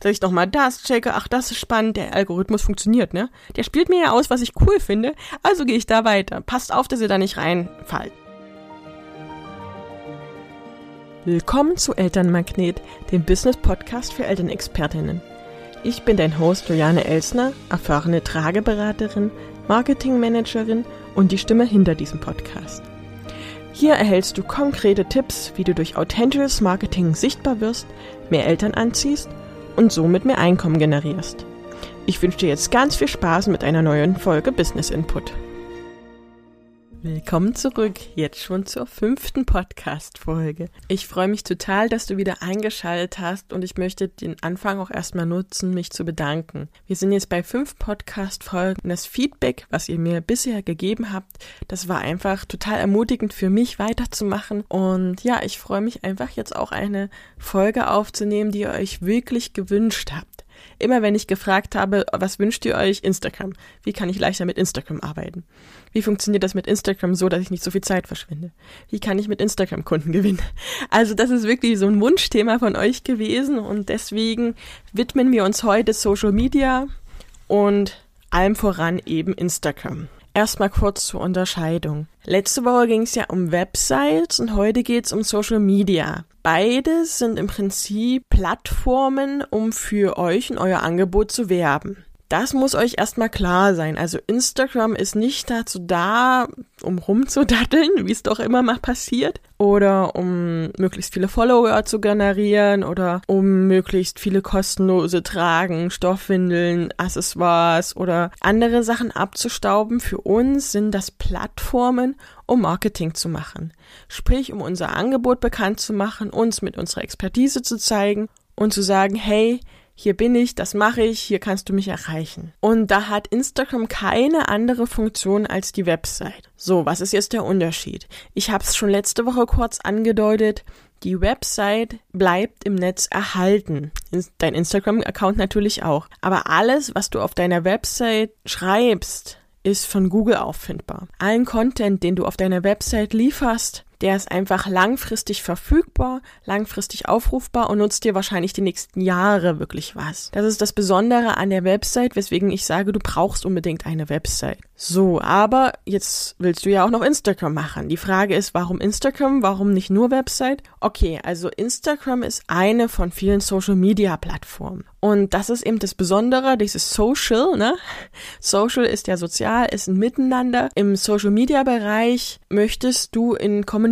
dass ich nochmal das checke, ach, das ist spannend, der Algorithmus funktioniert, ne? Der spielt mir ja aus, was ich cool finde, also gehe ich da weiter. Passt auf, dass ihr da nicht reinfallt. Willkommen zu Elternmagnet, dem Business-Podcast für Elternexpertinnen. Ich bin dein Host Juliane Elsner, erfahrene Trageberaterin, Marketingmanagerin und die Stimme hinter diesem Podcast. Hier erhältst du konkrete Tipps, wie du durch authentisches Marketing sichtbar wirst, mehr Eltern anziehst und somit mehr Einkommen generierst. Ich wünsche dir jetzt ganz viel Spaß mit einer neuen Folge Business Input. Willkommen zurück, jetzt schon zur fünften Podcast-Folge. Ich freue mich total, dass du wieder eingeschaltet hast und ich möchte den Anfang auch erstmal nutzen, mich zu bedanken. Wir sind jetzt bei fünf Podcast-Folgen. Das Feedback, was ihr mir bisher gegeben habt, das war einfach total ermutigend für mich weiterzumachen und ja, ich freue mich einfach jetzt auch eine Folge aufzunehmen, die ihr euch wirklich gewünscht habt. Immer wenn ich gefragt habe, was wünscht ihr euch? Instagram. Wie kann ich leichter mit Instagram arbeiten? Wie funktioniert das mit Instagram so, dass ich nicht so viel Zeit verschwinde? Wie kann ich mit Instagram Kunden gewinnen? Also das ist wirklich so ein Wunschthema von euch gewesen und deswegen widmen wir uns heute Social Media und allem voran eben Instagram. Erstmal kurz zur Unterscheidung. Letzte Woche ging es ja um Websites und heute geht es um Social Media. Beides sind im Prinzip Plattformen, um für euch und euer Angebot zu werben. Das muss euch erstmal klar sein. Also Instagram ist nicht dazu da, um rumzudatteln, wie es doch immer mal passiert, oder um möglichst viele Follower zu generieren oder um möglichst viele kostenlose Tragen, Stoffwindeln, Accessoires oder andere Sachen abzustauben. Für uns sind das Plattformen, um Marketing zu machen. Sprich, um unser Angebot bekannt zu machen, uns mit unserer Expertise zu zeigen und zu sagen, hey, hier bin ich, das mache ich, hier kannst du mich erreichen. Und da hat Instagram keine andere Funktion als die Website. So, was ist jetzt der Unterschied? Ich habe es schon letzte Woche kurz angedeutet. Die Website bleibt im Netz erhalten. Dein Instagram-Account natürlich auch. Aber alles, was du auf deiner Website schreibst, ist von Google auffindbar. Allen Content, den du auf deiner Website lieferst, der ist einfach langfristig verfügbar, langfristig aufrufbar und nutzt dir wahrscheinlich die nächsten Jahre wirklich was. Das ist das Besondere an der Website, weswegen ich sage, du brauchst unbedingt eine Website. So, aber jetzt willst du ja auch noch Instagram machen. Die Frage ist, warum Instagram? Warum nicht nur Website? Okay, also Instagram ist eine von vielen Social Media Plattformen. Und das ist eben das Besondere, dieses Social, ne? Social ist ja sozial, ist ein Miteinander. Im Social Media Bereich möchtest du in Kommunikation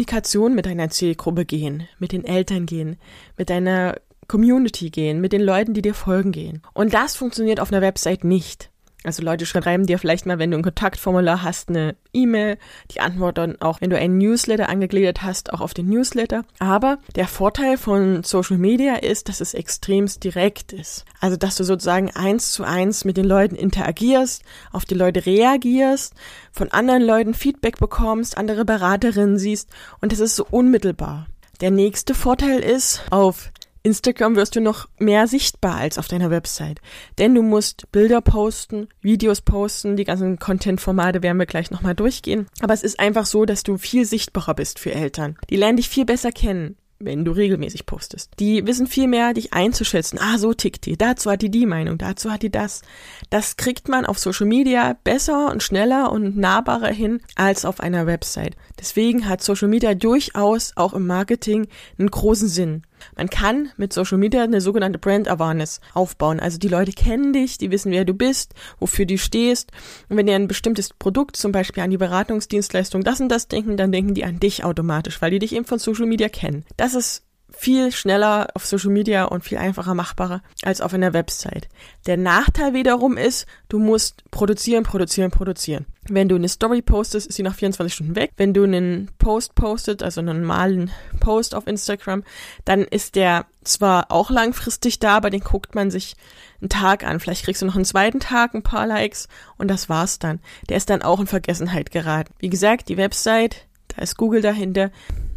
mit deiner Zielgruppe gehen, mit den Eltern gehen, mit deiner Community gehen, mit den Leuten, die dir folgen gehen. Und das funktioniert auf einer Website nicht. Also Leute schreiben dir vielleicht mal, wenn du ein Kontaktformular hast, eine E-Mail. Die antworten auch, wenn du einen Newsletter angegliedert hast, auch auf den Newsletter. Aber der Vorteil von Social Media ist, dass es extremst direkt ist. Also, dass du sozusagen eins zu eins mit den Leuten interagierst, auf die Leute reagierst, von anderen Leuten Feedback bekommst, andere Beraterinnen siehst und das ist so unmittelbar. Der nächste Vorteil ist, auf Instagram wirst du noch mehr sichtbar als auf deiner Website. Denn du musst Bilder posten, Videos posten, die ganzen Content-Formate werden wir gleich nochmal durchgehen. Aber es ist einfach so, dass du viel sichtbarer bist für Eltern. Die lernen dich viel besser kennen wenn du regelmäßig postest. Die wissen viel mehr, dich einzuschätzen. Ah, so tickt die. Dazu hat die die Meinung, dazu hat die das. Das kriegt man auf Social Media besser und schneller und nahbarer hin als auf einer Website. Deswegen hat Social Media durchaus auch im Marketing einen großen Sinn. Man kann mit Social Media eine sogenannte Brand Awareness aufbauen. Also die Leute kennen dich, die wissen, wer du bist, wofür du stehst. Und wenn die ein bestimmtes Produkt, zum Beispiel an die Beratungsdienstleistung, das und das denken, dann denken die an dich automatisch, weil die dich eben von Social Media kennen. Das ist viel schneller auf Social Media und viel einfacher machbarer als auf einer Website. Der Nachteil wiederum ist, du musst produzieren, produzieren, produzieren. Wenn du eine Story postest, ist sie nach 24 Stunden weg. Wenn du einen Post postet, also einen normalen Post auf Instagram, dann ist der zwar auch langfristig da, aber den guckt man sich einen Tag an. Vielleicht kriegst du noch einen zweiten Tag ein paar Likes und das war's dann. Der ist dann auch in Vergessenheit geraten. Wie gesagt, die Website, da ist Google dahinter.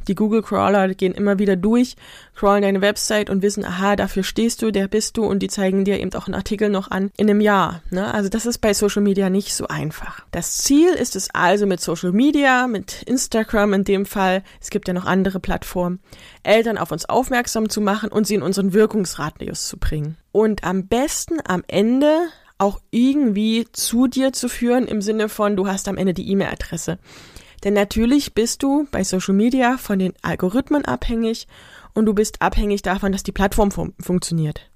Die Google-Crawler gehen immer wieder durch, crawlen deine Website und wissen, aha, dafür stehst du, der bist du und die zeigen dir eben auch einen Artikel noch an in einem Jahr. Ne? Also das ist bei Social Media nicht so einfach. Das Ziel ist es also mit Social Media, mit Instagram in dem Fall, es gibt ja noch andere Plattformen, Eltern auf uns aufmerksam zu machen und sie in unseren Wirkungsradius zu bringen. und am besten am Ende auch irgendwie zu dir zu führen im Sinne von, du hast am Ende die E-Mail-Adresse. Denn natürlich bist du bei Social Media von den Algorithmen abhängig und du bist abhängig davon, dass die Plattform fun funktioniert.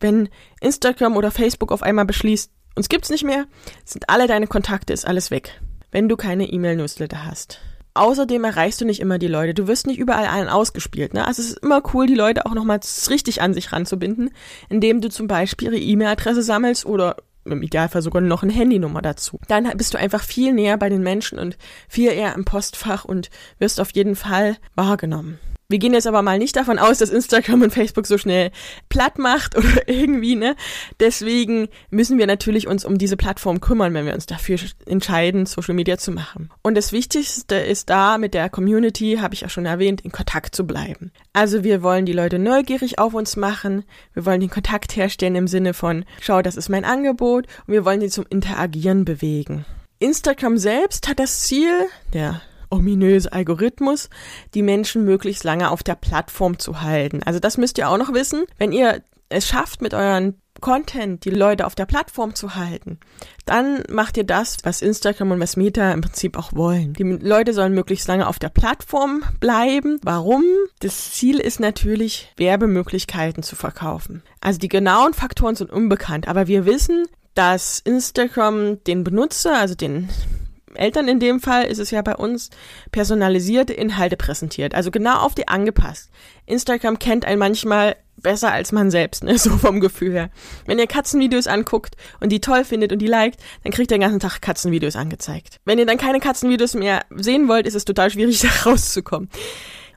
Wenn Instagram oder Facebook auf einmal beschließt, uns gibt's nicht mehr, sind alle deine Kontakte, ist alles weg. Wenn du keine E-Mail-Newsletter hast. Außerdem erreichst du nicht immer die Leute. Du wirst nicht überall allen ausgespielt. Ne? Also es ist immer cool, die Leute auch nochmal richtig an sich ranzubinden, indem du zum Beispiel ihre E-Mail-Adresse sammelst oder im Idealfall sogar noch eine Handynummer dazu. Dann bist du einfach viel näher bei den Menschen und viel eher im Postfach und wirst auf jeden Fall wahrgenommen. Wir gehen jetzt aber mal nicht davon aus, dass Instagram und Facebook so schnell platt macht oder irgendwie, ne? Deswegen müssen wir natürlich uns um diese Plattform kümmern, wenn wir uns dafür entscheiden, Social Media zu machen. Und das Wichtigste ist da mit der Community, habe ich ja schon erwähnt, in Kontakt zu bleiben. Also wir wollen die Leute neugierig auf uns machen, wir wollen den Kontakt herstellen im Sinne von, schau, das ist mein Angebot und wir wollen sie zum Interagieren bewegen. Instagram selbst hat das Ziel, der ominöse Algorithmus, die Menschen möglichst lange auf der Plattform zu halten. Also das müsst ihr auch noch wissen. Wenn ihr es schafft, mit euren Content die Leute auf der Plattform zu halten, dann macht ihr das, was Instagram und was Meta im Prinzip auch wollen. Die Leute sollen möglichst lange auf der Plattform bleiben. Warum? Das Ziel ist natürlich, Werbemöglichkeiten zu verkaufen. Also die genauen Faktoren sind unbekannt, aber wir wissen, dass Instagram den Benutzer, also den Eltern in dem Fall ist es ja bei uns personalisierte Inhalte präsentiert, also genau auf die angepasst. Instagram kennt einen manchmal besser als man selbst, ne, so vom Gefühl her. Wenn ihr Katzenvideos anguckt und die toll findet und die liked, dann kriegt ihr den ganzen Tag Katzenvideos angezeigt. Wenn ihr dann keine Katzenvideos mehr sehen wollt, ist es total schwierig, da rauszukommen.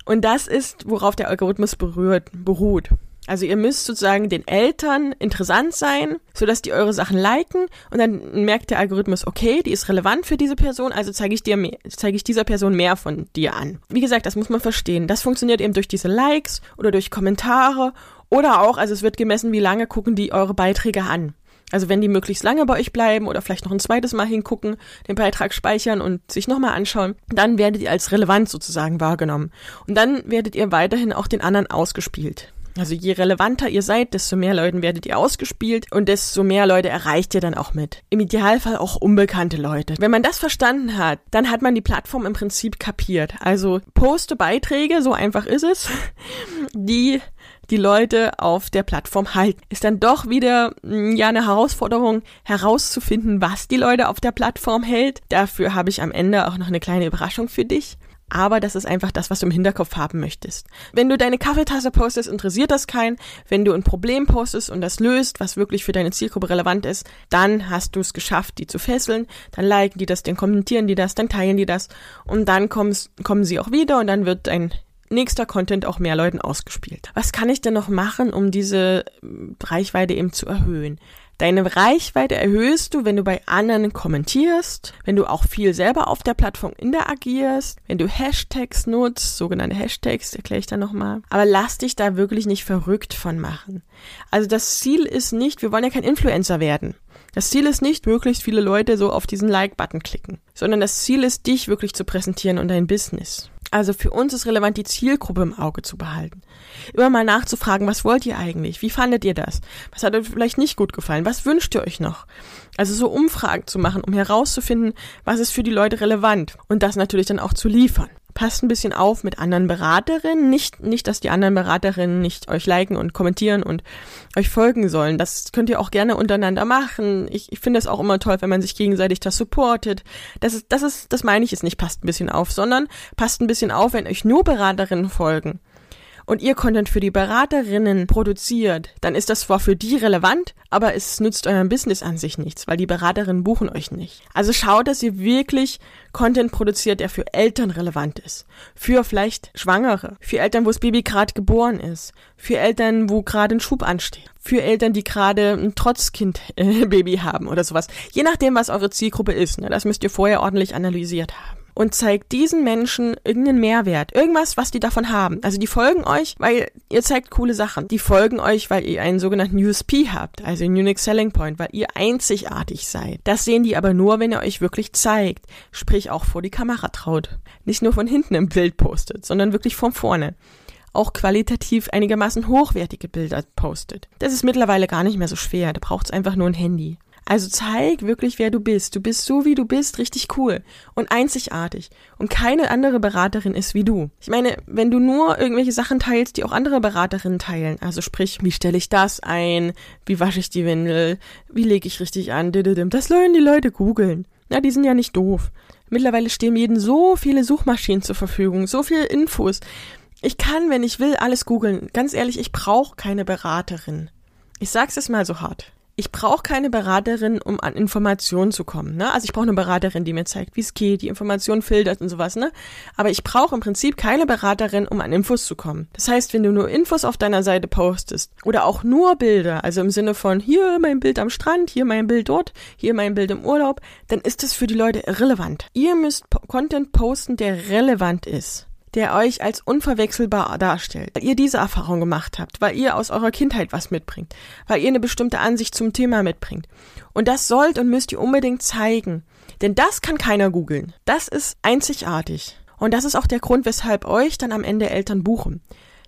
Und das ist, worauf der Algorithmus berührt, beruht. Also ihr müsst sozusagen den Eltern interessant sein, sodass die eure Sachen liken und dann merkt der Algorithmus, okay, die ist relevant für diese Person, also zeige ich dir mehr, zeige ich dieser Person mehr von dir an. Wie gesagt, das muss man verstehen. Das funktioniert eben durch diese Likes oder durch Kommentare oder auch, also es wird gemessen, wie lange gucken die eure Beiträge an. Also wenn die möglichst lange bei euch bleiben oder vielleicht noch ein zweites Mal hingucken, den Beitrag speichern und sich nochmal anschauen, dann werdet ihr als relevant sozusagen wahrgenommen. Und dann werdet ihr weiterhin auch den anderen ausgespielt. Also je relevanter ihr seid, desto mehr Leuten werdet ihr ausgespielt und desto mehr Leute erreicht ihr dann auch mit. Im Idealfall auch unbekannte Leute. Wenn man das verstanden hat, dann hat man die Plattform im Prinzip kapiert. Also poste Beiträge, so einfach ist es, die die Leute auf der Plattform halten. Ist dann doch wieder hm, ja eine Herausforderung herauszufinden, was die Leute auf der Plattform hält. Dafür habe ich am Ende auch noch eine kleine Überraschung für dich aber das ist einfach das, was du im Hinterkopf haben möchtest. Wenn du deine Kaffeetasse postest, interessiert das keinen. Wenn du ein Problem postest und das löst, was wirklich für deine Zielgruppe relevant ist, dann hast du es geschafft, die zu fesseln. Dann liken die das, dann kommentieren die das, dann teilen die das und dann kommst, kommen sie auch wieder und dann wird dein nächster Content auch mehr Leuten ausgespielt. Was kann ich denn noch machen, um diese Reichweite eben zu erhöhen? Deine Reichweite erhöhst du, wenn du bei anderen kommentierst, wenn du auch viel selber auf der Plattform interagierst, wenn du Hashtags nutzt, sogenannte Hashtags, erkläre ich dann nochmal. Aber lass dich da wirklich nicht verrückt von machen. Also das Ziel ist nicht, wir wollen ja kein Influencer werden. Das Ziel ist nicht, möglichst viele Leute so auf diesen Like-Button klicken, sondern das Ziel ist, dich wirklich zu präsentieren und dein Business. Also für uns ist relevant, die Zielgruppe im Auge zu behalten. Immer mal nachzufragen, was wollt ihr eigentlich? Wie fandet ihr das? Was hat euch vielleicht nicht gut gefallen? Was wünscht ihr euch noch? Also so Umfragen zu machen, um herauszufinden, was ist für die Leute relevant und das natürlich dann auch zu liefern passt ein bisschen auf mit anderen Beraterinnen. Nicht, nicht, dass die anderen Beraterinnen nicht euch liken und kommentieren und euch folgen sollen. Das könnt ihr auch gerne untereinander machen. Ich, ich finde es auch immer toll, wenn man sich gegenseitig das supportet. Das ist, das ist, das meine ich jetzt nicht, passt ein bisschen auf, sondern passt ein bisschen auf, wenn euch nur Beraterinnen folgen und ihr Content für die Beraterinnen produziert, dann ist das zwar für die relevant, aber es nützt eurem Business an sich nichts, weil die Beraterinnen buchen euch nicht. Also schaut, dass ihr wirklich Content produziert, der für Eltern relevant ist. Für vielleicht Schwangere, für Eltern, wo das Baby gerade geboren ist, für Eltern, wo gerade ein Schub ansteht, für Eltern, die gerade ein Trotzkind-Baby haben oder sowas. Je nachdem, was eure Zielgruppe ist. Ne? Das müsst ihr vorher ordentlich analysiert haben und zeigt diesen Menschen irgendeinen Mehrwert, irgendwas, was die davon haben. Also die folgen euch, weil ihr zeigt coole Sachen. Die folgen euch, weil ihr einen sogenannten USP habt, also einen Unique Selling Point, weil ihr einzigartig seid. Das sehen die aber nur, wenn ihr euch wirklich zeigt, sprich auch vor die Kamera traut. Nicht nur von hinten im Bild postet, sondern wirklich von vorne. auch qualitativ einigermaßen hochwertige Bilder postet. Das ist mittlerweile gar nicht mehr so schwer, da braucht es einfach nur ein Handy. Also zeig wirklich, wer du bist. Du bist so, wie du bist, richtig cool und einzigartig. Und keine andere Beraterin ist wie du. Ich meine, wenn du nur irgendwelche Sachen teilst, die auch andere Beraterinnen teilen, also sprich, wie stelle ich das ein, wie wasche ich die Windel, wie lege ich richtig an, das sollen die Leute googeln. Ja, die sind ja nicht doof. Mittlerweile stehen jedem so viele Suchmaschinen zur Verfügung, so viele Infos. Ich kann, wenn ich will, alles googeln. Ganz ehrlich, ich brauche keine Beraterin. Ich sag's es mal so hart ich brauche keine Beraterin, um an Informationen zu kommen. Ne? Also ich brauche eine Beraterin, die mir zeigt, wie es geht, die Informationen filtert und sowas. Ne? Aber ich brauche im Prinzip keine Beraterin, um an Infos zu kommen. Das heißt, wenn du nur Infos auf deiner Seite postest oder auch nur Bilder, also im Sinne von hier mein Bild am Strand, hier mein Bild dort, hier mein Bild im Urlaub, dann ist das für die Leute irrelevant. Ihr müsst Content posten, der relevant ist der euch als unverwechselbar darstellt, weil ihr diese Erfahrung gemacht habt, weil ihr aus eurer Kindheit was mitbringt, weil ihr eine bestimmte Ansicht zum Thema mitbringt. Und das sollt und müsst ihr unbedingt zeigen. Denn das kann keiner googeln. Das ist einzigartig. Und das ist auch der Grund, weshalb euch dann am Ende Eltern buchen.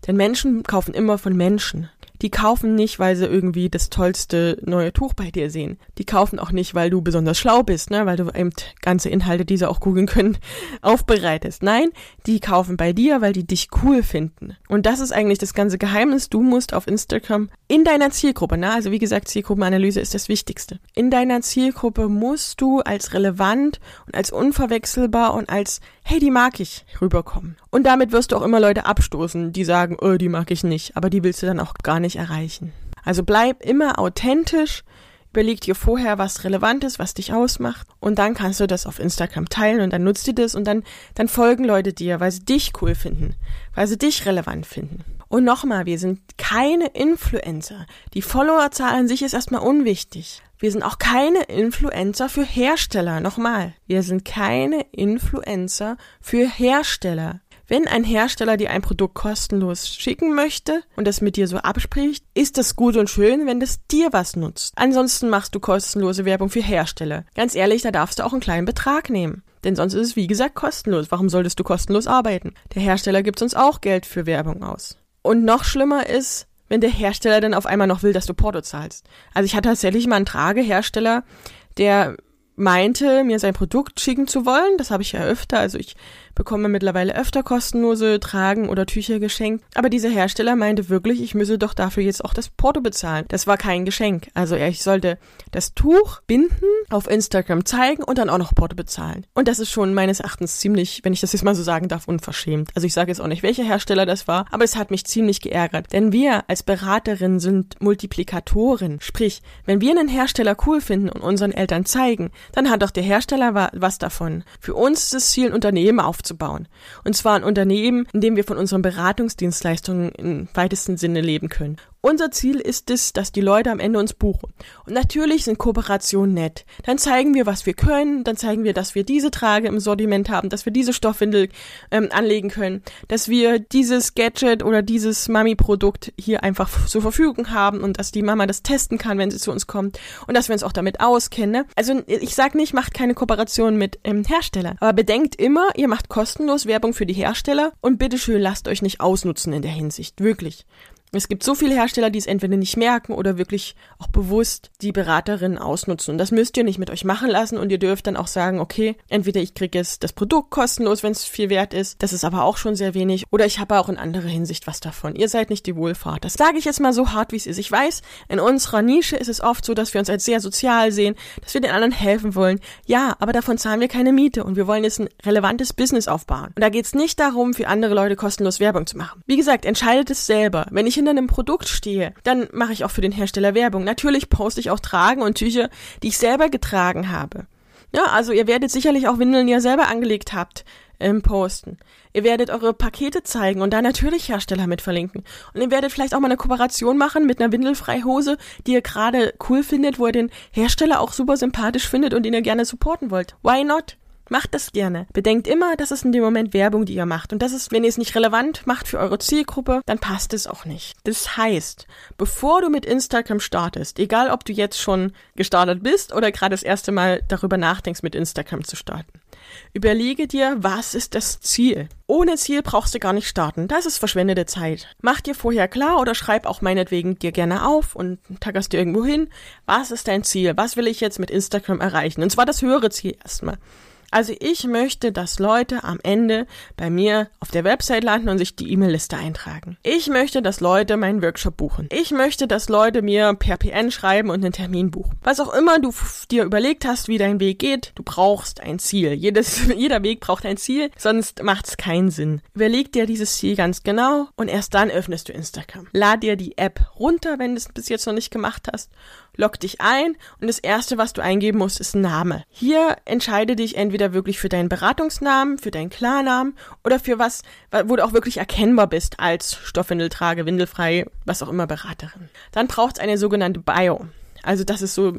Denn Menschen kaufen immer von Menschen. Die kaufen nicht, weil sie irgendwie das tollste neue Tuch bei dir sehen. Die kaufen auch nicht, weil du besonders schlau bist, ne, weil du eben ganze Inhalte, die sie auch googeln können, aufbereitest. Nein, die kaufen bei dir, weil die dich cool finden. Und das ist eigentlich das ganze Geheimnis. Du musst auf Instagram in deiner Zielgruppe, ne, also wie gesagt, Zielgruppenanalyse ist das Wichtigste. In deiner Zielgruppe musst du als relevant und als unverwechselbar und als hey, die mag ich rüberkommen. Und damit wirst du auch immer Leute abstoßen, die sagen, oh, die mag ich nicht, aber die willst du dann auch gar nicht erreichen. Also bleib immer authentisch, überleg dir vorher, was relevant ist, was dich ausmacht und dann kannst du das auf Instagram teilen und dann nutzt dir das und dann, dann folgen Leute dir, weil sie dich cool finden, weil sie dich relevant finden. Und nochmal, wir sind keine Influencer. Die Followerzahl an sich ist erstmal unwichtig. Wir sind auch keine Influencer für Hersteller. Nochmal, wir sind keine Influencer für Hersteller. Wenn ein Hersteller dir ein Produkt kostenlos schicken möchte und das mit dir so abspricht, ist das gut und schön, wenn das dir was nutzt. Ansonsten machst du kostenlose Werbung für Hersteller. Ganz ehrlich, da darfst du auch einen kleinen Betrag nehmen. Denn sonst ist es wie gesagt kostenlos. Warum solltest du kostenlos arbeiten? Der Hersteller gibt uns auch Geld für Werbung aus. Und noch schlimmer ist, wenn der Hersteller dann auf einmal noch will, dass du Porto zahlst. Also ich hatte tatsächlich mal einen Tragehersteller, der meinte, mir sein Produkt schicken zu wollen. Das habe ich ja öfter. Also ich bekomme mittlerweile öfter kostenlose Tragen oder Tücher geschenkt. Aber dieser Hersteller meinte wirklich, ich müsse doch dafür jetzt auch das Porto bezahlen. Das war kein Geschenk. Also ich sollte das Tuch binden, auf Instagram zeigen und dann auch noch Porto bezahlen. Und das ist schon meines Erachtens ziemlich, wenn ich das jetzt mal so sagen darf, unverschämt. Also ich sage jetzt auch nicht, welcher Hersteller das war, aber es hat mich ziemlich geärgert. Denn wir als Beraterin sind Multiplikatoren. Sprich, wenn wir einen Hersteller cool finden und unseren Eltern zeigen, dann hat doch der Hersteller was davon. Für uns ist es Ziel, ein Unternehmen aufzubauen. Und zwar ein Unternehmen, in dem wir von unseren Beratungsdienstleistungen im weitesten Sinne leben können. Unser Ziel ist es, dass die Leute am Ende uns buchen. Und natürlich sind Kooperationen nett. Dann zeigen wir, was wir können, dann zeigen wir, dass wir diese Trage im Sortiment haben, dass wir diese Stoffwindel ähm, anlegen können, dass wir dieses Gadget oder dieses Mami-Produkt hier einfach zur Verfügung haben und dass die Mama das testen kann, wenn sie zu uns kommt und dass wir uns auch damit auskennen. Ne? Also ich sag nicht, macht keine Kooperation mit ähm, Herstellern, aber bedenkt immer, ihr macht kostenlos Werbung für die Hersteller und bitteschön lasst euch nicht ausnutzen in der Hinsicht, wirklich. Es gibt so viele Hersteller, die es entweder nicht merken oder wirklich auch bewusst die Beraterinnen ausnutzen. Und das müsst ihr nicht mit euch machen lassen und ihr dürft dann auch sagen, okay, entweder ich kriege jetzt das Produkt kostenlos, wenn es viel wert ist, das ist aber auch schon sehr wenig, oder ich habe auch in anderer Hinsicht was davon. Ihr seid nicht die Wohlfahrt. Das sage ich jetzt mal so hart, wie es ist. Ich weiß, in unserer Nische ist es oft so, dass wir uns als sehr sozial sehen, dass wir den anderen helfen wollen. Ja, aber davon zahlen wir keine Miete und wir wollen jetzt ein relevantes Business aufbauen. Und da geht es nicht darum, für andere Leute kostenlos Werbung zu machen. Wie gesagt, entscheidet es selber. Wenn ich hinter einem Produkt stehe, dann mache ich auch für den Hersteller Werbung. Natürlich poste ich auch Tragen und Tücher, die ich selber getragen habe. Ja, also ihr werdet sicherlich auch Windeln, die ihr selber angelegt habt, ähm, posten. Ihr werdet eure Pakete zeigen und da natürlich Hersteller mit verlinken. Und ihr werdet vielleicht auch mal eine Kooperation machen mit einer Windelfreihose, die ihr gerade cool findet, wo ihr den Hersteller auch super sympathisch findet und den ihr gerne supporten wollt. Why not? Macht das gerne. Bedenkt immer, das ist in dem Moment Werbung, die ihr macht. Und das ist, wenn ihr es nicht relevant macht für eure Zielgruppe, dann passt es auch nicht. Das heißt, bevor du mit Instagram startest, egal ob du jetzt schon gestartet bist oder gerade das erste Mal darüber nachdenkst, mit Instagram zu starten, Überlege dir, was ist das Ziel? Ohne Ziel brauchst du gar nicht starten. Das ist verschwendete Zeit. Mach dir vorher klar oder schreib auch meinetwegen dir gerne auf und taggerst dir irgendwo hin. Was ist dein Ziel? Was will ich jetzt mit Instagram erreichen? Und zwar das höhere Ziel erstmal. Also ich möchte, dass Leute am Ende bei mir auf der Website landen und sich die E-Mail-Liste eintragen. Ich möchte, dass Leute meinen Workshop buchen. Ich möchte, dass Leute mir per PN schreiben und einen Termin buchen. Was auch immer du dir überlegt hast, wie dein Weg geht, du brauchst ein Ziel. Jedes, jeder Weg braucht ein Ziel, sonst macht es keinen Sinn. Überleg dir dieses Ziel ganz genau und erst dann öffnest du Instagram. Lad dir die App runter, wenn du es bis jetzt noch nicht gemacht hast log dich ein und das erste, was du eingeben musst, ist Name. Hier entscheide dich entweder wirklich für deinen Beratungsnamen, für deinen Klarnamen oder für was, wo du auch wirklich erkennbar bist als Stoffwindeltrage, windelfrei, was auch immer Beraterin. Dann braucht es eine sogenannte Bio. Also das ist so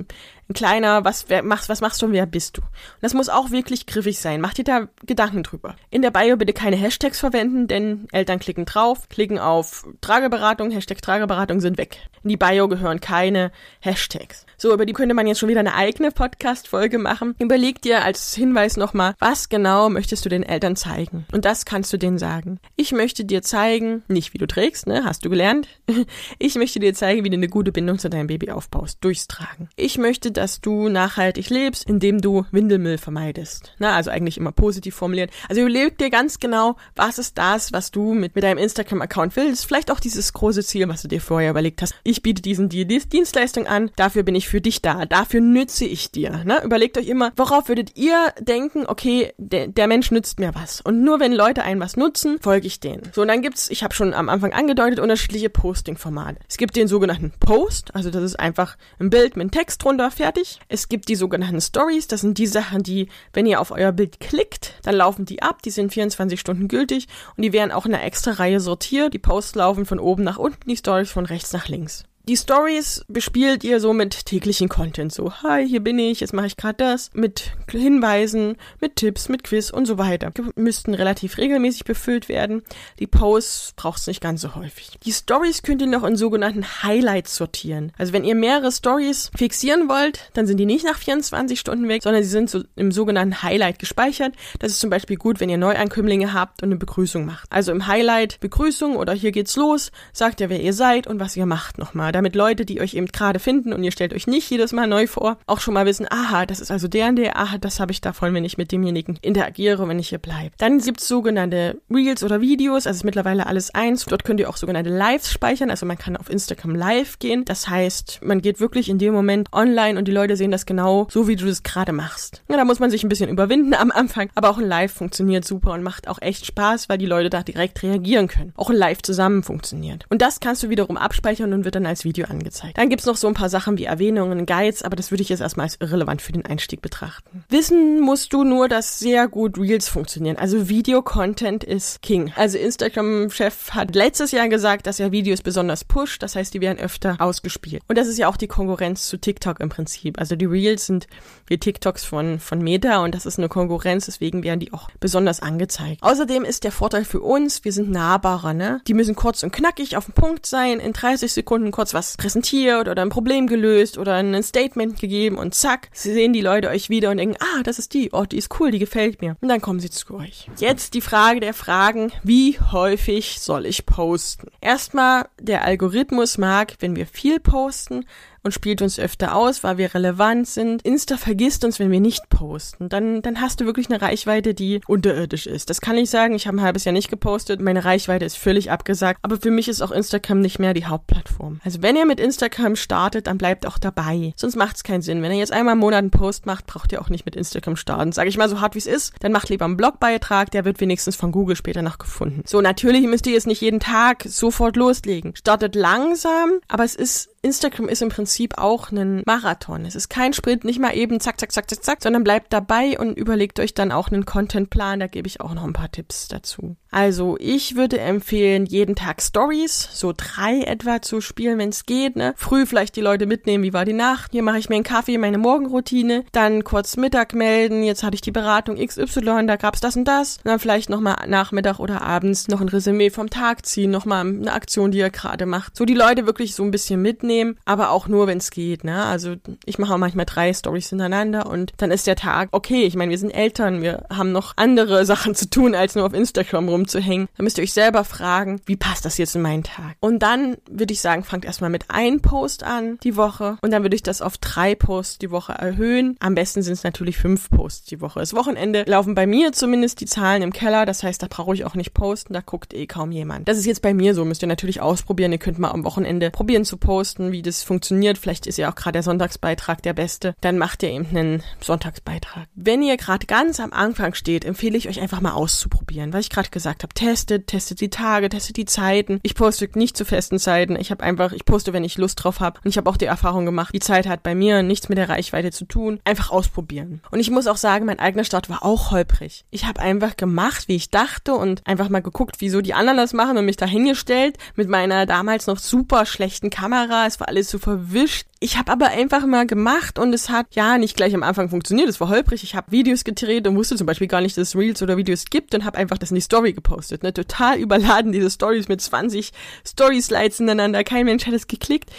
ein kleiner, was wer, machst, was machst du und wer bist du? Und das muss auch wirklich griffig sein. Mach dir da Gedanken drüber. In der Bio bitte keine Hashtags verwenden, denn Eltern klicken drauf, klicken auf Trageberatung, Hashtag Trageberatung sind weg. In die Bio gehören keine Hashtags. So, über die könnte man jetzt schon wieder eine eigene Podcast-Folge machen. Überleg dir als Hinweis nochmal, was genau möchtest du den Eltern zeigen? Und das kannst du denen sagen. Ich möchte dir zeigen, nicht wie du trägst, ne, hast du gelernt. Ich möchte dir zeigen, wie du eine gute Bindung zu deinem Baby aufbaust, durchs Tragen. Ich möchte dass du nachhaltig lebst, indem du Windelmüll vermeidest. Na, also eigentlich immer positiv formuliert. Also überleg dir ganz genau, was ist das, was du mit, mit deinem Instagram-Account willst. Vielleicht auch dieses große Ziel, was du dir vorher überlegt hast. Ich biete diesen die Dienstleistung an, dafür bin ich für dich da, dafür nütze ich dir. Na, überlegt euch immer, worauf würdet ihr denken, okay, der, der Mensch nützt mir was. Und nur wenn Leute einen was nutzen, folge ich denen. So, und dann gibt's, ich habe schon am Anfang angedeutet, unterschiedliche Posting-Formate. Es gibt den sogenannten Post, also das ist einfach ein Bild mit Text drunter, fertig fertig. Es gibt die sogenannten Stories. Das sind die Sachen, die, wenn ihr auf euer Bild klickt, dann laufen die ab. Die sind 24 Stunden gültig und die werden auch in einer extra Reihe sortiert. Die Posts laufen von oben nach unten, die Stories von rechts nach links. Die Stories bespielt ihr so mit täglichen Content, so hi, hier bin ich, jetzt mache ich gerade das, mit Hinweisen, mit Tipps, mit Quiz und so weiter. Die müssten relativ regelmäßig befüllt werden. Die Posts braucht es nicht ganz so häufig. Die Stories könnt ihr noch in sogenannten Highlights sortieren. Also wenn ihr mehrere Stories fixieren wollt, dann sind die nicht nach 24 Stunden weg, sondern sie sind so im sogenannten Highlight gespeichert. Das ist zum Beispiel gut, wenn ihr Neuankömmlinge habt und eine Begrüßung macht. Also im Highlight Begrüßung oder hier geht's los, sagt ihr, wer ihr seid und was ihr macht nochmal damit Leute, die euch eben gerade finden und ihr stellt euch nicht jedes Mal neu vor, auch schon mal wissen, aha, das ist also der und der, aha, das habe ich davon, wenn ich mit demjenigen interagiere, wenn ich hier bleibe. Dann gibt's sogenannte Reels oder Videos, also ist mittlerweile alles eins. Dort könnt ihr auch sogenannte Lives speichern, also man kann auf Instagram live gehen. Das heißt, man geht wirklich in dem Moment online und die Leute sehen das genau so, wie du das gerade machst. Ja, da muss man sich ein bisschen überwinden am Anfang, aber auch ein Live funktioniert super und macht auch echt Spaß, weil die Leute da direkt reagieren können. Auch ein Live zusammen funktioniert. Und das kannst du wiederum abspeichern und wird dann als Video angezeigt. Dann gibt's noch so ein paar Sachen wie Erwähnungen, Guides, aber das würde ich jetzt erstmal als irrelevant für den Einstieg betrachten. Wissen musst du nur, dass sehr gut Reels funktionieren. Also Video-Content ist King. Also Instagram-Chef hat letztes Jahr gesagt, dass er Videos besonders pusht. Das heißt, die werden öfter ausgespielt. Und das ist ja auch die Konkurrenz zu TikTok im Prinzip. Also die Reels sind wie TikToks von, von Meta und das ist eine Konkurrenz, deswegen werden die auch besonders angezeigt. Außerdem ist der Vorteil für uns, wir sind nahbarer, ne? Die müssen kurz und knackig auf den Punkt sein, in 30 Sekunden kurz was präsentiert oder ein Problem gelöst oder ein Statement gegeben und zack, sehen die Leute euch wieder und denken, ah, das ist die, oh, die ist cool, die gefällt mir. Und dann kommen sie zu euch. Jetzt die Frage der Fragen, wie häufig soll ich posten? Erstmal, der Algorithmus mag, wenn wir viel posten, und spielt uns öfter aus, weil wir relevant sind. Insta vergisst uns, wenn wir nicht posten. Dann, dann hast du wirklich eine Reichweite, die unterirdisch ist. Das kann ich sagen. Ich habe ein halbes Jahr nicht gepostet. Meine Reichweite ist völlig abgesagt. Aber für mich ist auch Instagram nicht mehr die Hauptplattform. Also wenn ihr mit Instagram startet, dann bleibt auch dabei. Sonst macht es keinen Sinn. Wenn ihr jetzt einmal im Monat einen Post macht, braucht ihr auch nicht mit Instagram starten. Sage ich mal so hart wie es ist, dann macht lieber einen Blogbeitrag, der wird wenigstens von Google später noch gefunden. So, natürlich müsst ihr jetzt nicht jeden Tag sofort loslegen. Startet langsam, aber es ist Instagram ist im Prinzip auch ein Marathon. Es ist kein Sprint, nicht mal eben zack, zack, zack, zack, zack, sondern bleibt dabei und überlegt euch dann auch einen Contentplan. Da gebe ich auch noch ein paar Tipps dazu. Also ich würde empfehlen, jeden Tag Stories, so drei etwa zu spielen, wenn es geht. Ne? Früh vielleicht die Leute mitnehmen, wie war die Nacht. Hier mache ich mir einen Kaffee, meine Morgenroutine. Dann kurz Mittag melden. Jetzt hatte ich die Beratung XY, da gab's das und das. Und dann vielleicht nochmal Nachmittag oder abends noch ein Resümee vom Tag ziehen, nochmal eine Aktion, die ihr gerade macht. So die Leute wirklich so ein bisschen mitnehmen, aber auch nur, wenn es geht. Ne? Also ich mache auch manchmal drei Stories hintereinander und dann ist der Tag okay. Ich meine, wir sind Eltern, wir haben noch andere Sachen zu tun, als nur auf Instagram rumzuhängen. Da müsst ihr euch selber fragen, wie passt das jetzt in meinen Tag? Und dann würde ich sagen, fangt erstmal mit einem Post an die Woche und dann würde ich das auf drei Posts die Woche erhöhen. Am besten sind es natürlich fünf Posts die Woche. Das Wochenende laufen bei mir zumindest die Zahlen im Keller, das heißt, da brauche ich auch nicht posten, da guckt eh kaum jemand. Das ist jetzt bei mir so, müsst ihr natürlich ausprobieren. Ihr könnt mal am Wochenende probieren zu posten, wie das funktioniert. Vielleicht ist ja auch gerade der Sonntagsbeitrag der beste. Dann macht ihr eben einen Sonntagsbeitrag. Wenn ihr gerade ganz am Anfang steht, empfehle ich euch einfach mal auszuprobieren, was ich gerade gesagt habe. Testet, testet die Tage, testet die Zeiten. Ich poste nicht zu festen Zeiten. Ich habe einfach, ich poste, wenn ich Lust drauf habe. Und ich habe auch die Erfahrung gemacht, die Zeit hat bei mir nichts mit der Reichweite zu tun. Einfach ausprobieren. Und ich muss auch sagen, mein eigener Start war auch holprig. Ich habe einfach gemacht, wie ich dachte und einfach mal geguckt, wieso die anderen das machen und mich da hingestellt mit meiner damals noch super schlechten Kamera. Es war alles so verwischt. Ich habe aber einfach mal gemacht und es hat ja nicht gleich am Anfang funktioniert. Es war holprig. Ich habe Videos gedreht und wusste zum Beispiel gar nicht, dass es Reels oder Videos gibt und habe einfach das in die Story gepostet. Ne? Total überladen diese Stories mit 20 Story-Slides ineinander. Kein Mensch hat es geklickt.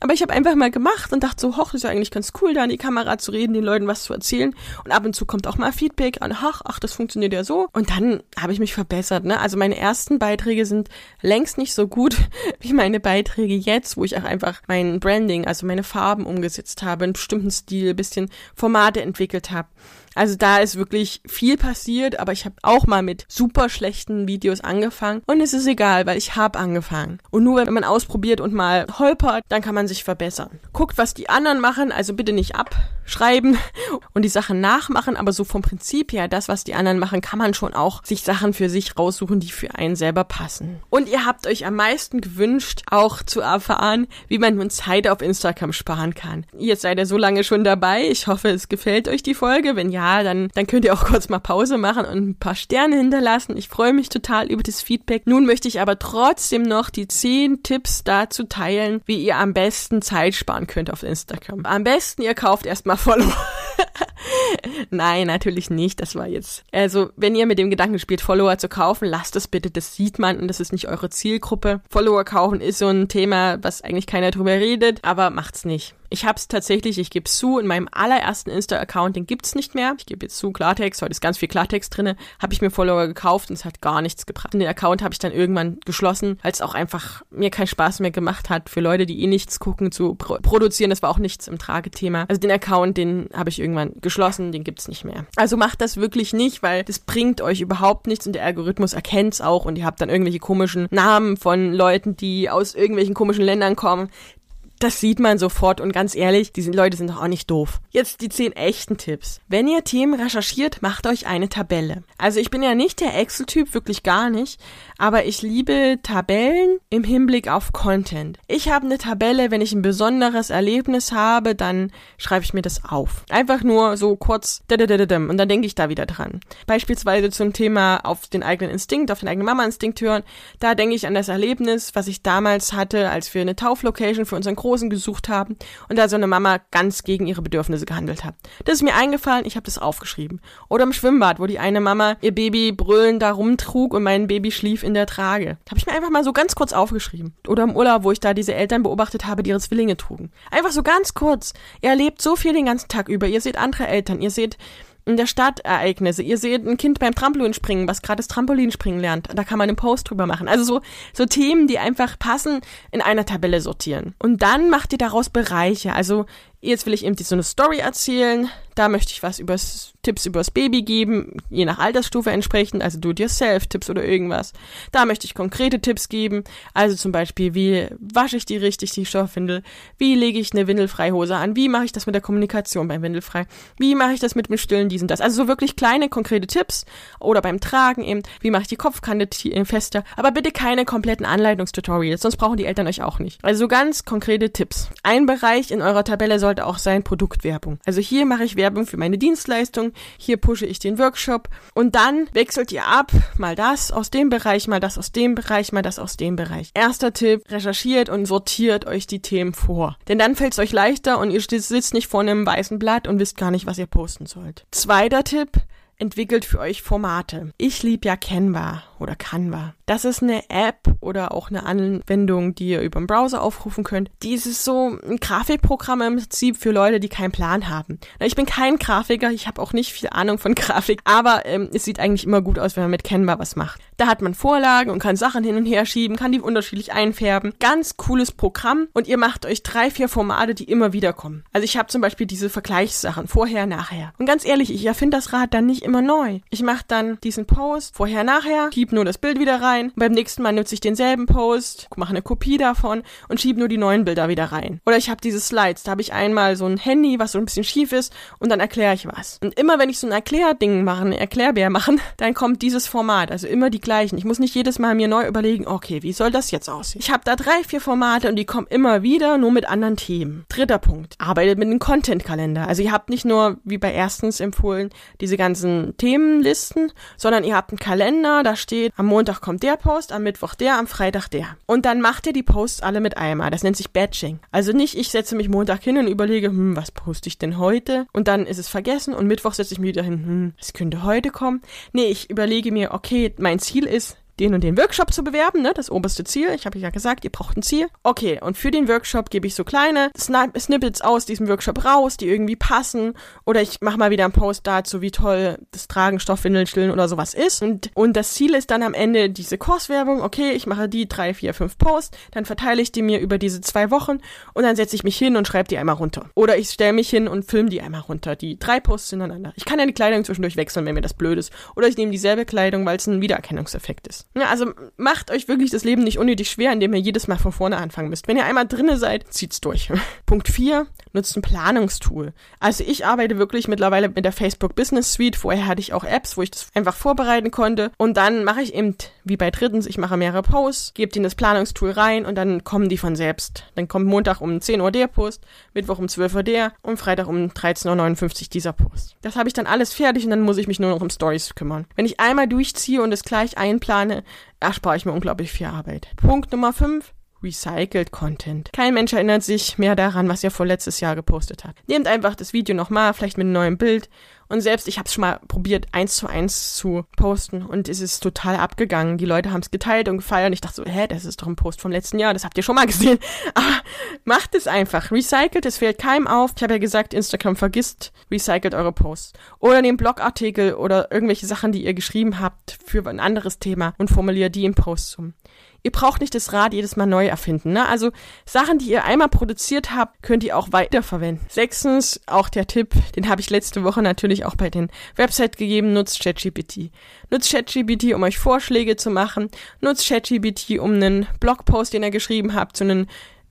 Aber ich habe einfach mal gemacht und dachte so, hoch, das ist ja eigentlich ganz cool, da in die Kamera zu reden, den Leuten was zu erzählen. Und ab und zu kommt auch mal Feedback an, ach, ach, das funktioniert ja so. Und dann habe ich mich verbessert. Ne? Also meine ersten Beiträge sind längst nicht so gut wie meine Beiträge jetzt, wo ich auch einfach mein Branding, also meine Farben umgesetzt habe, einen bestimmten Stil, bisschen Formate entwickelt habe. Also da ist wirklich viel passiert, aber ich habe auch mal mit super schlechten Videos angefangen und es ist egal, weil ich habe angefangen. Und nur wenn man ausprobiert und mal holpert, dann kann man sich verbessern. Guckt, was die anderen machen, also bitte nicht abschreiben und die Sachen nachmachen, aber so vom Prinzip her, das, was die anderen machen, kann man schon auch sich Sachen für sich raussuchen, die für einen selber passen. Und ihr habt euch am meisten gewünscht, auch zu erfahren, wie man nun Zeit auf Instagram sparen kann. Jetzt seid ihr so lange schon dabei. Ich hoffe, es gefällt euch die Folge. Wenn ja, dann, dann könnt ihr auch kurz mal Pause machen und ein paar Sterne hinterlassen. Ich freue mich total über das Feedback. Nun möchte ich aber trotzdem noch die zehn Tipps dazu teilen, wie ihr am besten Zeit sparen könnt auf Instagram. Am besten ihr kauft erstmal Follower. Nein, natürlich nicht. Das war jetzt. Also, wenn ihr mit dem Gedanken spielt, Follower zu kaufen, lasst es bitte. Das sieht man und das ist nicht eure Zielgruppe. Follower kaufen ist so ein Thema, was eigentlich keiner drüber redet, aber macht's nicht. Ich habe es tatsächlich, ich gebe zu, in meinem allerersten Insta-Account, den gibt's nicht mehr. Ich gebe jetzt zu, Klartext, heute ist ganz viel Klartext drinne, habe ich mir Follower gekauft und es hat gar nichts gebracht. Den Account habe ich dann irgendwann geschlossen, es auch einfach mir keinen Spaß mehr gemacht hat, für Leute, die eh nichts gucken, zu pro produzieren. Das war auch nichts im Tragethema. Also den Account, den habe ich irgendwann geschlossen, den gibt's nicht mehr. Also macht das wirklich nicht, weil das bringt euch überhaupt nichts und der Algorithmus erkennt's auch und ihr habt dann irgendwelche komischen Namen von Leuten, die aus irgendwelchen komischen Ländern kommen das sieht man sofort und ganz ehrlich, diese Leute sind doch auch nicht doof. Jetzt die zehn echten Tipps. Wenn ihr Themen recherchiert, macht euch eine Tabelle. Also ich bin ja nicht der Excel-Typ, wirklich gar nicht, aber ich liebe Tabellen im Hinblick auf Content. Ich habe eine Tabelle, wenn ich ein besonderes Erlebnis habe, dann schreibe ich mir das auf. Einfach nur so kurz und dann denke ich da wieder dran. Beispielsweise zum Thema auf den eigenen Instinkt, auf den eigenen Mama-Instinkt hören, da denke ich an das Erlebnis, was ich damals hatte, als wir eine Tauflocation für unseren Großen gesucht haben und da so eine Mama ganz gegen ihre Bedürfnisse gehandelt hat. Das ist mir eingefallen, ich habe das aufgeschrieben. Oder im Schwimmbad, wo die eine Mama ihr Baby brüllend da rumtrug und mein Baby schlief in der Trage. Habe ich mir einfach mal so ganz kurz aufgeschrieben. Oder im Urlaub, wo ich da diese Eltern beobachtet habe, die ihre Zwillinge trugen. Einfach so ganz kurz. Ihr erlebt so viel den ganzen Tag über. Ihr seht andere Eltern, ihr seht in der Stadt Ereignisse. Ihr seht ein Kind beim Trampolinspringen, was gerade das Trampolinspringen lernt. Da kann man einen Post drüber machen. Also so, so Themen, die einfach passen, in einer Tabelle sortieren. Und dann macht ihr daraus Bereiche. Also Jetzt will ich eben so eine Story erzählen. Da möchte ich was über Tipps übers Baby geben, je nach Altersstufe entsprechend, also Do-it-yourself-Tipps oder irgendwas. Da möchte ich konkrete Tipps geben, also zum Beispiel, wie wasche ich die richtig, die Stoffwindel, wie lege ich eine Windelfreihose an, wie mache ich das mit der Kommunikation beim Windelfrei, wie mache ich das mit dem Stillen, diesen, das. Also so wirklich kleine, konkrete Tipps oder beim Tragen eben, wie mache ich die Kopfkante äh, fester, aber bitte keine kompletten Anleitungstutorials, sonst brauchen die Eltern euch auch nicht. Also so ganz konkrete Tipps. Ein Bereich in eurer Tabelle sollte auch sein Produktwerbung. Also hier mache ich Werbung für meine Dienstleistung, hier pushe ich den Workshop und dann wechselt ihr ab, mal das aus dem Bereich, mal das aus dem Bereich, mal das aus dem Bereich. Erster Tipp, recherchiert und sortiert euch die Themen vor. Denn dann fällt es euch leichter und ihr sitzt nicht vor einem weißen Blatt und wisst gar nicht, was ihr posten sollt. Zweiter Tipp, entwickelt für euch Formate. Ich liebe ja Canva oder Canva. Das ist eine App oder auch eine Anwendung, die ihr über den Browser aufrufen könnt. Die so ein Grafikprogramm im Prinzip für Leute, die keinen Plan haben. Ich bin kein Grafiker, ich habe auch nicht viel Ahnung von Grafik, aber ähm, es sieht eigentlich immer gut aus, wenn man mit Canva was macht. Da hat man Vorlagen und kann Sachen hin und her schieben, kann die unterschiedlich einfärben. Ganz cooles Programm und ihr macht euch drei, vier Formate, die immer wieder kommen. Also ich habe zum Beispiel diese Vergleichssachen, vorher, nachher. Und ganz ehrlich, ich erfinde das Rad dann nicht immer neu. Ich mache dann diesen Post, vorher, nachher, nur das Bild wieder rein. beim nächsten Mal nutze ich denselben Post, mache eine Kopie davon und schieb nur die neuen Bilder wieder rein. Oder ich habe diese Slides, da habe ich einmal so ein Handy, was so ein bisschen schief ist und dann erkläre ich was. Und immer wenn ich so ein Erklärding mache, ein Erklärbär machen, dann kommt dieses Format, also immer die gleichen. Ich muss nicht jedes Mal mir neu überlegen, okay, wie soll das jetzt aussehen? Ich habe da drei, vier Formate und die kommen immer wieder, nur mit anderen Themen. Dritter Punkt, arbeitet mit einem Content-Kalender. Also ihr habt nicht nur, wie bei erstens empfohlen, diese ganzen Themenlisten, sondern ihr habt einen Kalender, da steht, am Montag kommt der Post, am Mittwoch der, am Freitag der. Und dann macht ihr die Posts alle mit einmal. Das nennt sich Batching. Also nicht, ich setze mich Montag hin und überlege, hm, was poste ich denn heute? Und dann ist es vergessen und Mittwoch setze ich mich wieder hin, hm, es könnte heute kommen. Nee, ich überlege mir, okay, mein Ziel ist, den und den Workshop zu bewerben, ne? Das oberste Ziel. Ich habe ja gesagt, ihr braucht ein Ziel. Okay, und für den Workshop gebe ich so kleine Snippets aus diesem Workshop raus, die irgendwie passen. Oder ich mache mal wieder einen Post dazu, wie toll das Tragen, Stoffwindeln, Stillen oder sowas ist. Und, und das Ziel ist dann am Ende diese Kurswerbung. Okay, ich mache die drei, vier, fünf Posts, dann verteile ich die mir über diese zwei Wochen und dann setze ich mich hin und schreibe die einmal runter. Oder ich stelle mich hin und filme die einmal runter, die drei Posts hintereinander. Ich kann ja die Kleidung zwischendurch wechseln, wenn mir das blöd ist. Oder ich nehme dieselbe Kleidung, weil es ein Wiedererkennungseffekt ist. Ja, also macht euch wirklich das Leben nicht unnötig schwer, indem ihr jedes Mal von vorne anfangen müsst. Wenn ihr einmal drinne seid, zieht's durch. Punkt 4, nutzt ein Planungstool. Also ich arbeite wirklich mittlerweile mit der Facebook Business Suite. Vorher hatte ich auch Apps, wo ich das einfach vorbereiten konnte. Und dann mache ich eben, wie bei drittens, ich mache mehrere Posts, gebe in das Planungstool rein und dann kommen die von selbst. Dann kommt Montag um 10 Uhr der Post, Mittwoch um 12 Uhr der und Freitag um 13.59 Uhr dieser Post. Das habe ich dann alles fertig und dann muss ich mich nur noch um Stories kümmern. Wenn ich einmal durchziehe und es gleich einplane, erspare ich mir unglaublich viel Arbeit. Punkt Nummer 5. Recycled Content. Kein Mensch erinnert sich mehr daran, was er vorletztes Jahr gepostet hat. Nehmt einfach das Video nochmal, vielleicht mit einem neuen Bild. Und selbst ich habe es schon mal probiert, eins zu eins zu posten und es ist total abgegangen. Die Leute haben es geteilt und gefeiert und ich dachte so, hä, das ist doch ein Post vom letzten Jahr, das habt ihr schon mal gesehen. Aber macht es einfach. Recycelt, es fällt keinem auf. Ich habe ja gesagt, Instagram vergisst, recycelt eure Posts. Oder nehmt Blogartikel oder irgendwelche Sachen, die ihr geschrieben habt für ein anderes Thema und formuliert die im Post um ihr braucht nicht das Rad jedes Mal neu erfinden. Ne? Also Sachen, die ihr einmal produziert habt, könnt ihr auch weiterverwenden. Sechstens, auch der Tipp, den habe ich letzte Woche natürlich auch bei den Website gegeben, nutzt ChatGPT. Nutzt ChatGPT, um euch Vorschläge zu machen. Nutzt ChatGPT, um einen Blogpost, den ihr geschrieben habt, zu einem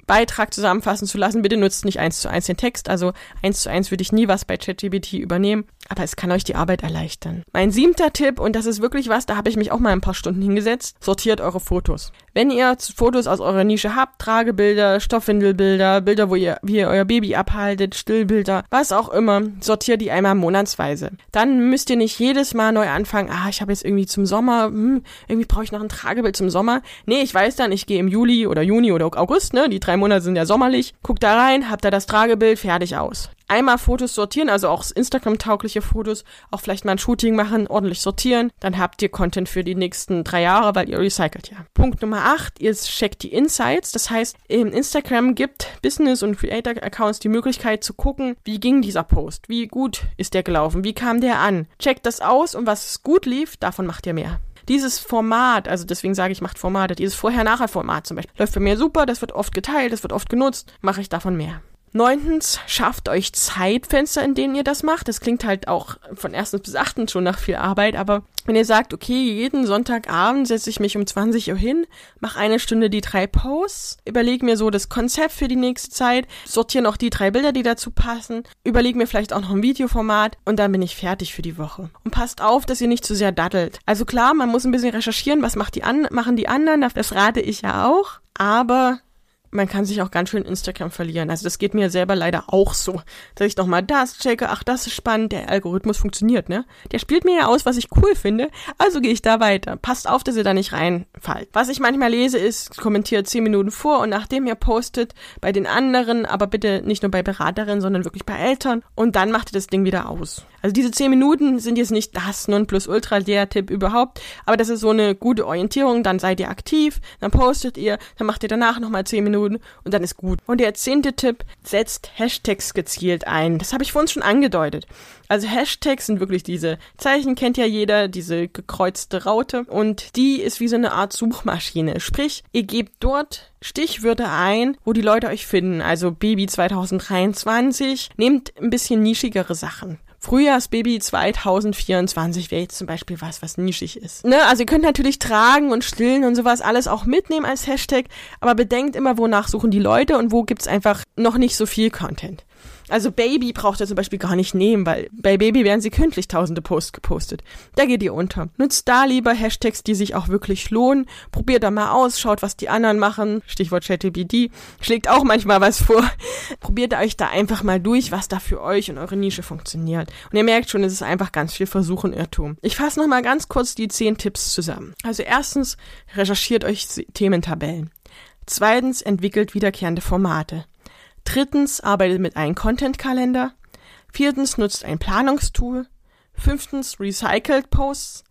Beitrag zusammenfassen zu lassen. Bitte nutzt nicht eins zu eins den Text. Also eins zu eins würde ich nie was bei ChatGPT übernehmen, aber es kann euch die Arbeit erleichtern. Mein siebter Tipp, und das ist wirklich was, da habe ich mich auch mal ein paar Stunden hingesetzt, sortiert eure Fotos. Wenn ihr Fotos aus eurer Nische habt, Tragebilder, Stoffwindelbilder, Bilder, wo ihr, wie ihr euer Baby abhaltet, Stillbilder, was auch immer, sortiert die einmal monatsweise. Dann müsst ihr nicht jedes Mal neu anfangen, ah, ich habe jetzt irgendwie zum Sommer, hm, irgendwie brauche ich noch ein Tragebild zum Sommer. Nee, ich weiß dann, ich gehe im Juli oder Juni oder August, ne, die drei Monate sind ja sommerlich, guckt da rein, habt da das Tragebild, fertig aus einmal Fotos sortieren, also auch Instagram-taugliche Fotos, auch vielleicht mal ein Shooting machen, ordentlich sortieren, dann habt ihr Content für die nächsten drei Jahre, weil ihr recycelt ja. Punkt Nummer acht, ihr checkt die Insights, das heißt, Instagram gibt Business- und Creator-Accounts die Möglichkeit zu gucken, wie ging dieser Post, wie gut ist der gelaufen, wie kam der an. Checkt das aus und was gut lief, davon macht ihr mehr dieses Format, also deswegen sage ich, macht Formate, dieses Vorher-Nachher-Format zum Beispiel, läuft bei mir super, das wird oft geteilt, das wird oft genutzt, mache ich davon mehr. Neuntens, schafft euch Zeitfenster, in denen ihr das macht. Das klingt halt auch von erstens bis achtens schon nach viel Arbeit, aber wenn ihr sagt, okay, jeden Sonntagabend setze ich mich um 20 Uhr hin, mache eine Stunde die drei Posts, überlege mir so das Konzept für die nächste Zeit, sortiere noch die drei Bilder, die dazu passen, überlege mir vielleicht auch noch ein Videoformat und dann bin ich fertig für die Woche. Und passt auf, dass ihr nicht zu sehr daddelt. Also klar, man muss ein bisschen recherchieren, was macht die an machen die anderen, das rate ich ja auch, aber man kann sich auch ganz schön Instagram verlieren. Also das geht mir selber leider auch so, dass ich nochmal das checke, ach, das ist spannend, der Algorithmus funktioniert, ne? Der spielt mir ja aus, was ich cool finde, also gehe ich da weiter. Passt auf, dass ihr da nicht reinfallt. Was ich manchmal lese, ist, kommentiert zehn Minuten vor und nachdem ihr postet bei den anderen, aber bitte nicht nur bei Beraterinnen, sondern wirklich bei Eltern und dann macht ihr das Ding wieder aus. Also diese zehn Minuten sind jetzt nicht das Nonplusultra der Tipp überhaupt, aber das ist so eine gute Orientierung, dann seid ihr aktiv, dann postet ihr, dann macht ihr danach nochmal zehn Minuten Minuten und dann ist gut. Und der zehnte Tipp, setzt Hashtags gezielt ein. Das habe ich vorhin schon angedeutet. Also Hashtags sind wirklich diese Zeichen, kennt ja jeder, diese gekreuzte Raute. Und die ist wie so eine Art Suchmaschine. Sprich, ihr gebt dort Stichwörter ein, wo die Leute euch finden. Also Baby 2023. Nehmt ein bisschen nischigere Sachen. Frühjahrsbaby 2024 wäre jetzt zum Beispiel was, was nischig ist. Ne? Also ihr könnt natürlich tragen und stillen und sowas alles auch mitnehmen als Hashtag, aber bedenkt immer, wonach suchen die Leute und wo gibt's einfach noch nicht so viel Content. Also Baby braucht ihr zum Beispiel gar nicht nehmen, weil bei Baby werden sie kündlich tausende Posts gepostet. Da geht ihr unter. Nutzt da lieber Hashtags, die sich auch wirklich lohnen. Probiert da mal aus, schaut, was die anderen machen. Stichwort ChatGPT. Schlägt auch manchmal was vor. Probiert euch da einfach mal durch, was da für euch und eure Nische funktioniert. Und ihr merkt schon, es ist einfach ganz viel Versuch und Irrtum. Ich fasse nochmal ganz kurz die zehn Tipps zusammen. Also erstens, recherchiert euch Thementabellen. Zweitens, entwickelt wiederkehrende Formate. Drittens, arbeitet mit einem Content-Kalender. Viertens, nutzt ein Planungstool. Fünftens, recycelt Posts.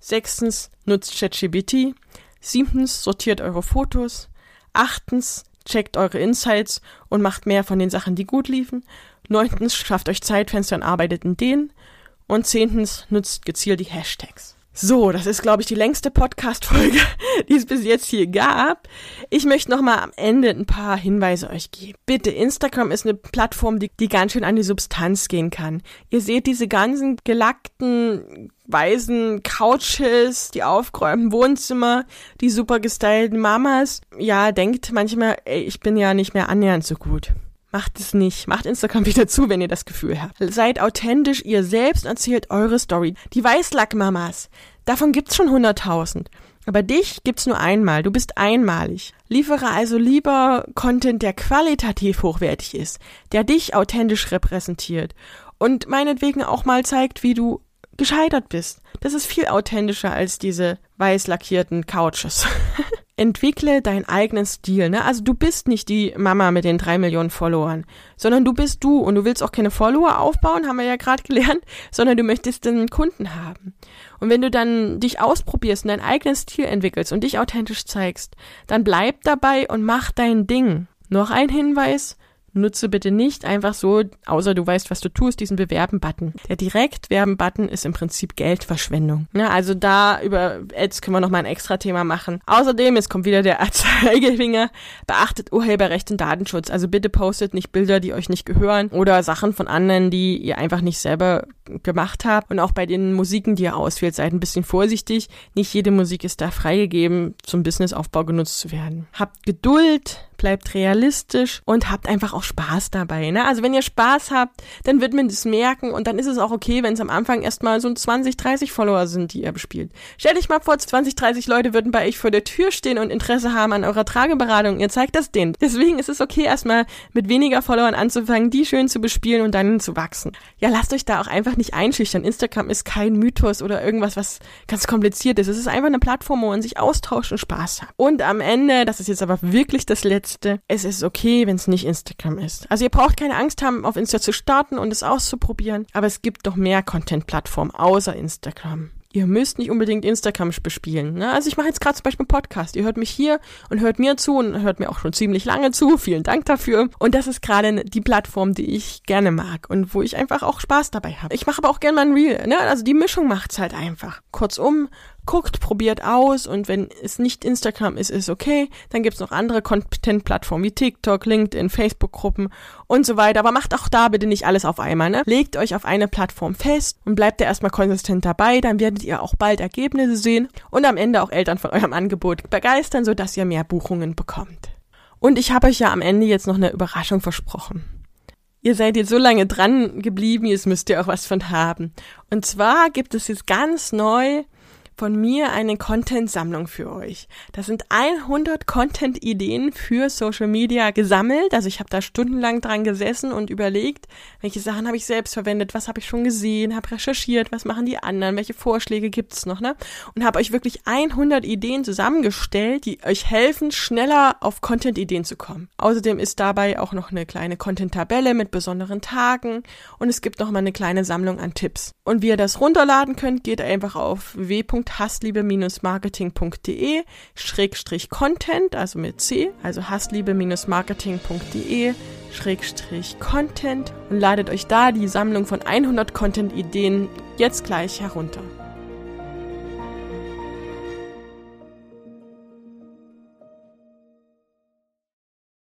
Sechstens, nutzt ChatGPT. Siebtens, sortiert eure Fotos. Achtens, checkt eure Insights und macht mehr von den Sachen, die gut liefen. Neuntens, schafft euch Zeitfenster und arbeitet in denen. Und zehntens, nutzt gezielt die Hashtags. So, das ist, glaube ich, die längste Podcast-Folge, die es bis jetzt hier gab. Ich möchte noch mal am Ende ein paar Hinweise euch geben. Bitte, Instagram ist eine Plattform, die, die ganz schön an die Substanz gehen kann. Ihr seht diese ganzen gelackten weißen Couches, die aufgeräumten Wohnzimmer, die super gestylten Mamas. Ja, denkt manchmal, ey, ich bin ja nicht mehr annähernd so gut. Macht es nicht. Macht Instagram wieder zu, wenn ihr das Gefühl habt. Seid authentisch ihr selbst erzählt eure Story. Die Weißlackmamas. Davon gibt's schon hunderttausend. Aber dich gibt's nur einmal. Du bist einmalig. Liefere also lieber Content, der qualitativ hochwertig ist, der dich authentisch repräsentiert und meinetwegen auch mal zeigt, wie du gescheitert bist. Das ist viel authentischer als diese weiß lackierten Couches. entwickle deinen eigenen Stil. Ne? Also du bist nicht die Mama mit den drei Millionen Followern, sondern du bist du und du willst auch keine Follower aufbauen, haben wir ja gerade gelernt, sondern du möchtest den Kunden haben. Und wenn du dann dich ausprobierst und deinen eigenen Stil entwickelst und dich authentisch zeigst, dann bleib dabei und mach dein Ding. Noch ein Hinweis, Nutze bitte nicht einfach so, außer du weißt, was du tust, diesen Bewerben-Button. Der Direkt-Werben-Button ist im Prinzip Geldverschwendung. Ja, also da über Ads können wir nochmal ein extra Thema machen. Außerdem, jetzt kommt wieder der Zeigefinger, beachtet Urheberrecht und Datenschutz. Also bitte postet nicht Bilder, die euch nicht gehören oder Sachen von anderen, die ihr einfach nicht selber gemacht habt. Und auch bei den Musiken, die ihr auswählt, seid ein bisschen vorsichtig. Nicht jede Musik ist da freigegeben, zum Businessaufbau genutzt zu werden. Habt Geduld, bleibt realistisch und habt einfach auch Spaß dabei. Ne? Also wenn ihr Spaß habt, dann wird man das merken und dann ist es auch okay, wenn es am Anfang erstmal so 20, 30 Follower sind, die ihr bespielt. Stellt euch mal vor, 20, 30 Leute würden bei euch vor der Tür stehen und Interesse haben an eurer Trageberatung. Ihr zeigt das denen. Deswegen ist es okay, erstmal mit weniger Followern anzufangen, die schön zu bespielen und dann zu wachsen. Ja, lasst euch da auch einfach nicht einschüchtern. Instagram ist kein Mythos oder irgendwas, was ganz kompliziert ist. Es ist einfach eine Plattform, wo man sich austauscht und Spaß hat. Und am Ende, das ist jetzt aber wirklich das letzte letzte, es ist okay, wenn es nicht Instagram ist. Also ihr braucht keine Angst haben, auf Insta zu starten und es auszuprobieren, aber es gibt noch mehr Content-Plattformen außer Instagram. Ihr müsst nicht unbedingt Instagram bespielen. Ne? Also ich mache jetzt gerade zum Beispiel einen Podcast. Ihr hört mich hier und hört mir zu und hört mir auch schon ziemlich lange zu. Vielen Dank dafür. Und das ist gerade die Plattform, die ich gerne mag und wo ich einfach auch Spaß dabei habe. Ich mache aber auch gerne mal ein Reel. Ne? Also die Mischung macht's halt einfach. Kurzum, guckt, probiert aus und wenn es nicht Instagram ist, ist okay. Dann gibt's noch andere Content-Plattformen wie TikTok, LinkedIn, Facebook-Gruppen und so weiter. Aber macht auch da bitte nicht alles auf einmal. Ne? Legt euch auf eine Plattform fest und bleibt da erstmal konsistent dabei. Dann werdet ihr auch bald Ergebnisse sehen und am Ende auch Eltern von eurem Angebot begeistern, sodass ihr mehr Buchungen bekommt. Und ich habe euch ja am Ende jetzt noch eine Überraschung versprochen. Ihr seid jetzt so lange dran geblieben, jetzt müsst ihr auch was von haben. Und zwar gibt es jetzt ganz neu von mir eine Content-Sammlung für euch. Das sind 100 Content-Ideen für Social Media gesammelt. Also ich habe da stundenlang dran gesessen und überlegt, welche Sachen habe ich selbst verwendet, was habe ich schon gesehen, habe recherchiert, was machen die anderen, welche Vorschläge gibt's noch, ne? Und habe euch wirklich 100 Ideen zusammengestellt, die euch helfen, schneller auf Content-Ideen zu kommen. Außerdem ist dabei auch noch eine kleine Content-Tabelle mit besonderen Tagen und es gibt noch mal eine kleine Sammlung an Tipps. Und wie ihr das runterladen könnt, geht einfach auf w www.hassliebe-marketing.de Schrägstrich Content, also mit C, also hassliebe-marketing.de Schrägstrich Content und ladet euch da die Sammlung von 100 Content-Ideen jetzt gleich herunter.